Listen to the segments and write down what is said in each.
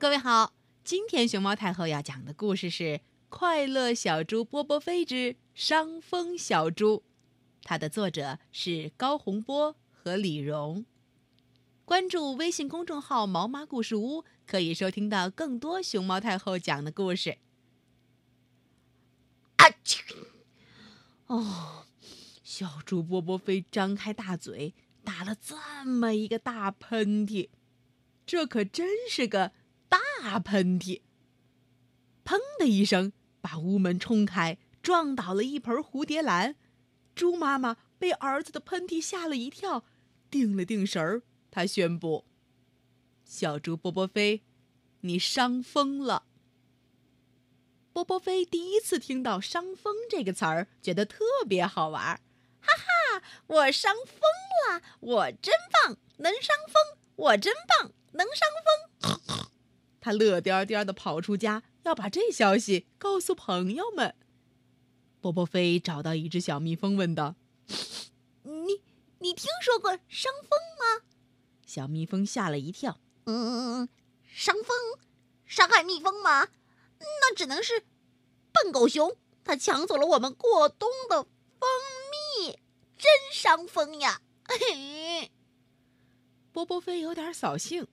各位好，今天熊猫太后要讲的故事是《快乐小猪波波飞之伤风小猪》，它的作者是高洪波和李荣。关注微信公众号“毛妈故事屋”，可以收听到更多熊猫太后讲的故事。啊！哦，小猪波波飞张开大嘴，打了这么一个大喷嚏，这可真是个。大喷嚏！砰的一声，把屋门冲开，撞倒了一盆蝴蝶兰。猪妈妈被儿子的喷嚏吓了一跳，定了定神儿，她宣布：“小猪波波飞，你伤风了。”波波飞第一次听到“伤风”这个词儿，觉得特别好玩。哈哈，我伤风了，我真棒，能伤风，我真棒，能伤风。他乐颠颠的跑出家，要把这消息告诉朋友们。波波飞找到一只小蜜蜂，问道：“你你听说过伤风吗？”小蜜蜂吓了一跳：“嗯，伤风，伤害蜜蜂吗？那只能是笨狗熊，它抢走了我们过冬的蜂蜜，真伤风呀！”嘿，波波飞有点扫兴，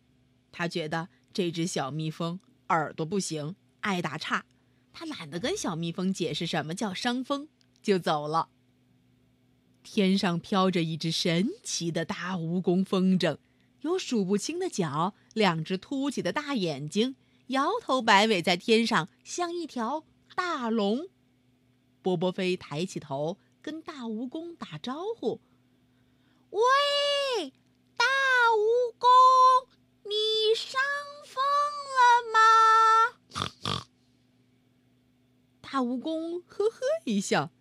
他觉得。这只小蜜蜂耳朵不行，爱打岔。他懒得跟小蜜蜂解释什么叫伤风，就走了。天上飘着一只神奇的大蜈蚣风筝，有数不清的脚，两只凸起的大眼睛，摇头摆尾在天上，像一条大龙。波波飞抬起头，跟大蜈蚣打招呼：“喂，大蜈蚣，你伤？”大蜈蚣呵呵一笑，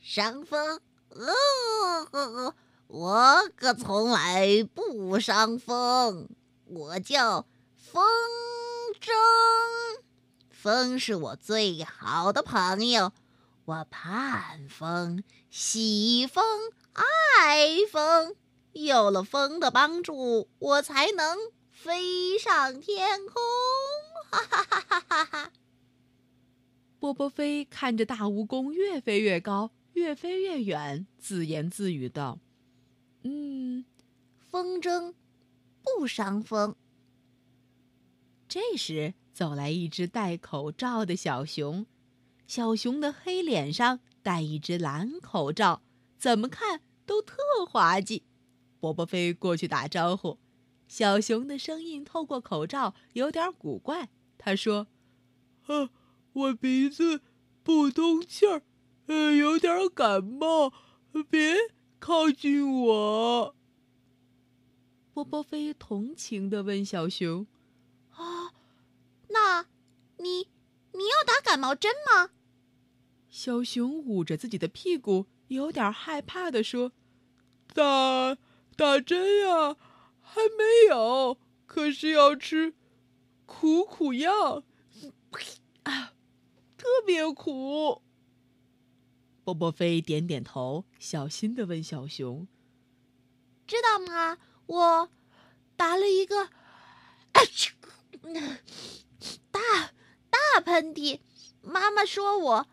伤风？呃，我可从来不伤风。我叫风筝，风是我最好的朋友。我盼风，喜风，爱风。有了风的帮助，我才能飞上天空。哈哈哈哈哈哈！波波飞看着大蜈蚣越飞越高，越飞越远，自言自语道：“嗯，风筝不伤风。”这时，走来一只戴口罩的小熊，小熊的黑脸上戴一只蓝口罩，怎么看都特滑稽。波波飞过去打招呼，小熊的声音透过口罩有点古怪，他说：“呵。”我鼻子不通气儿，呃，有点感冒，别靠近我。波波飞同情的问小熊：“啊，那，你你要打感冒针吗？”小熊捂着自己的屁股，有点害怕的说：“打打针呀，还没有，可是要吃苦苦药。”啊。特别苦。波波飞点点头，小心的问小熊：“知道吗？我打了一个 大大喷嚏，妈妈说我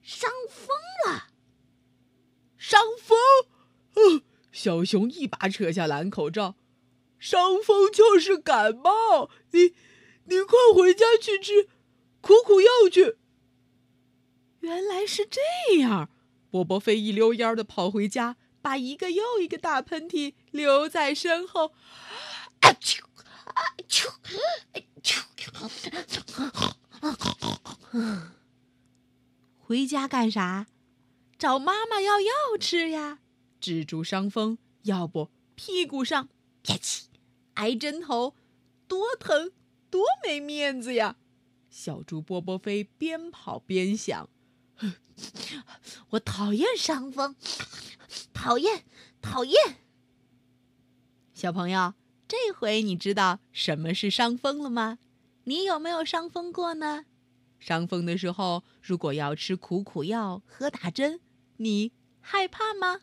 伤风了。伤风？嗯。”小熊一把扯下蓝口罩：“伤风就是感冒，你你快回家去吃苦苦药去。”原来是这样，波波飞一溜烟的跑回家，把一个又一个大喷嚏留在身后。啊啾！啊啾！啊啾！回家干啥？找妈妈要药吃呀！治住伤风，要不屁股上啪叽挨针头，多疼，多没面子呀！小猪波波飞边跑边想。我讨厌伤风，讨厌，讨厌。小朋友，这回你知道什么是伤风了吗？你有没有伤风过呢？伤风的时候，如果要吃苦苦药、喝打针，你害怕吗？